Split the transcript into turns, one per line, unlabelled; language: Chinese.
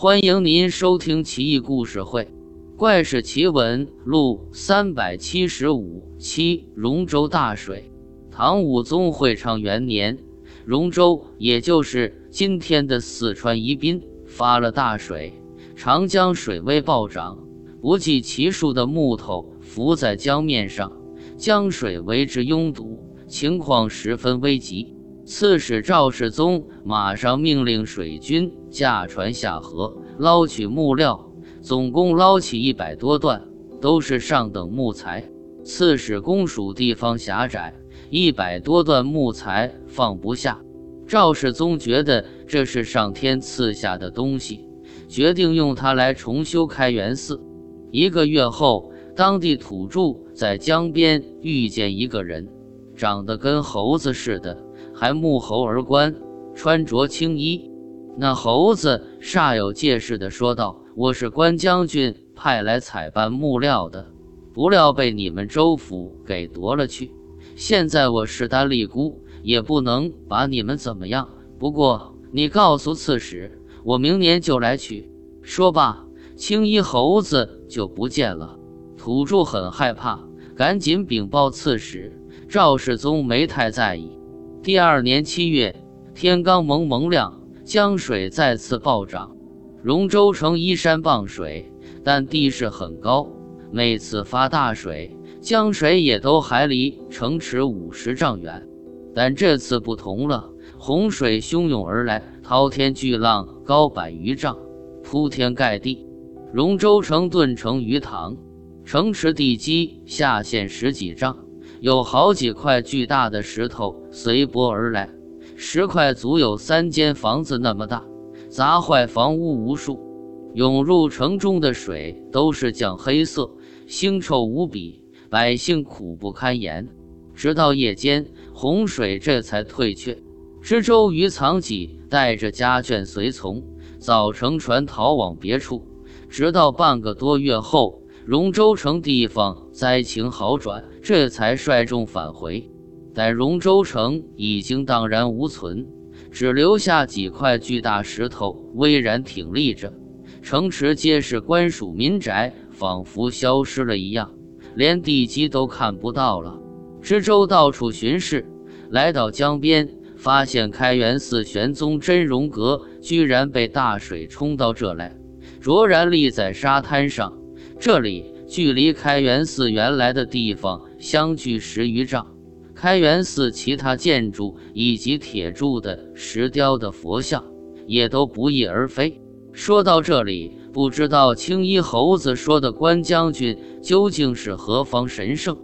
欢迎您收听《奇异故事会·怪事奇闻录》三百七十五期。荣州大水，唐武宗会昌元年，荣州也就是今天的四川宜宾发了大水，长江水位暴涨，不计其数的木头浮在江面上，江水为之拥堵，情况十分危急。刺史赵世宗马上命令水军驾船下河捞取木料，总共捞起一百多段，都是上等木材。刺史公署地方狭窄，一百多段木材放不下。赵世宗觉得这是上天赐下的东西，决定用它来重修开元寺。一个月后，当地土著在江边遇见一个人，长得跟猴子似的。还沐猴而冠，穿着青衣。那猴子煞有介事地说道：“我是关将军派来采办木料的，不料被你们州府给夺了去。现在我势单力孤，也不能把你们怎么样。不过你告诉刺史，我明年就来取。”说罢，青衣猴子就不见了。土著很害怕，赶紧禀报刺史。赵世宗没太在意。第二年七月，天刚蒙蒙亮，江水再次暴涨。荣州城依山傍水，但地势很高，每次发大水，江水也都还离城池五十丈远。但这次不同了，洪水汹涌而来，滔天巨浪高百余丈，铺天盖地。荣州城顿成鱼塘，城池地基下陷十几丈。有好几块巨大的石头随波而来，石块足有三间房子那么大，砸坏房屋无数。涌入城中的水都是酱黑色，腥臭无比，百姓苦不堪言。直到夜间，洪水这才退却。知州于藏己带着家眷随从，早乘船逃往别处。直到半个多月后。荣州城地方灾情好转，这才率众返回。但荣州城已经荡然无存，只留下几块巨大石头巍然挺立着。城池皆是官署民宅，仿佛消失了一样，连地基都看不到了。知州到处巡视，来到江边，发现开元寺玄宗真容阁居然被大水冲到这来，卓然立在沙滩上。这里距离开元寺原来的地方相距十余丈，开元寺其他建筑以及铁铸的、石雕的佛像也都不翼而飞。说到这里，不知道青衣猴子说的关将军究竟是何方神圣？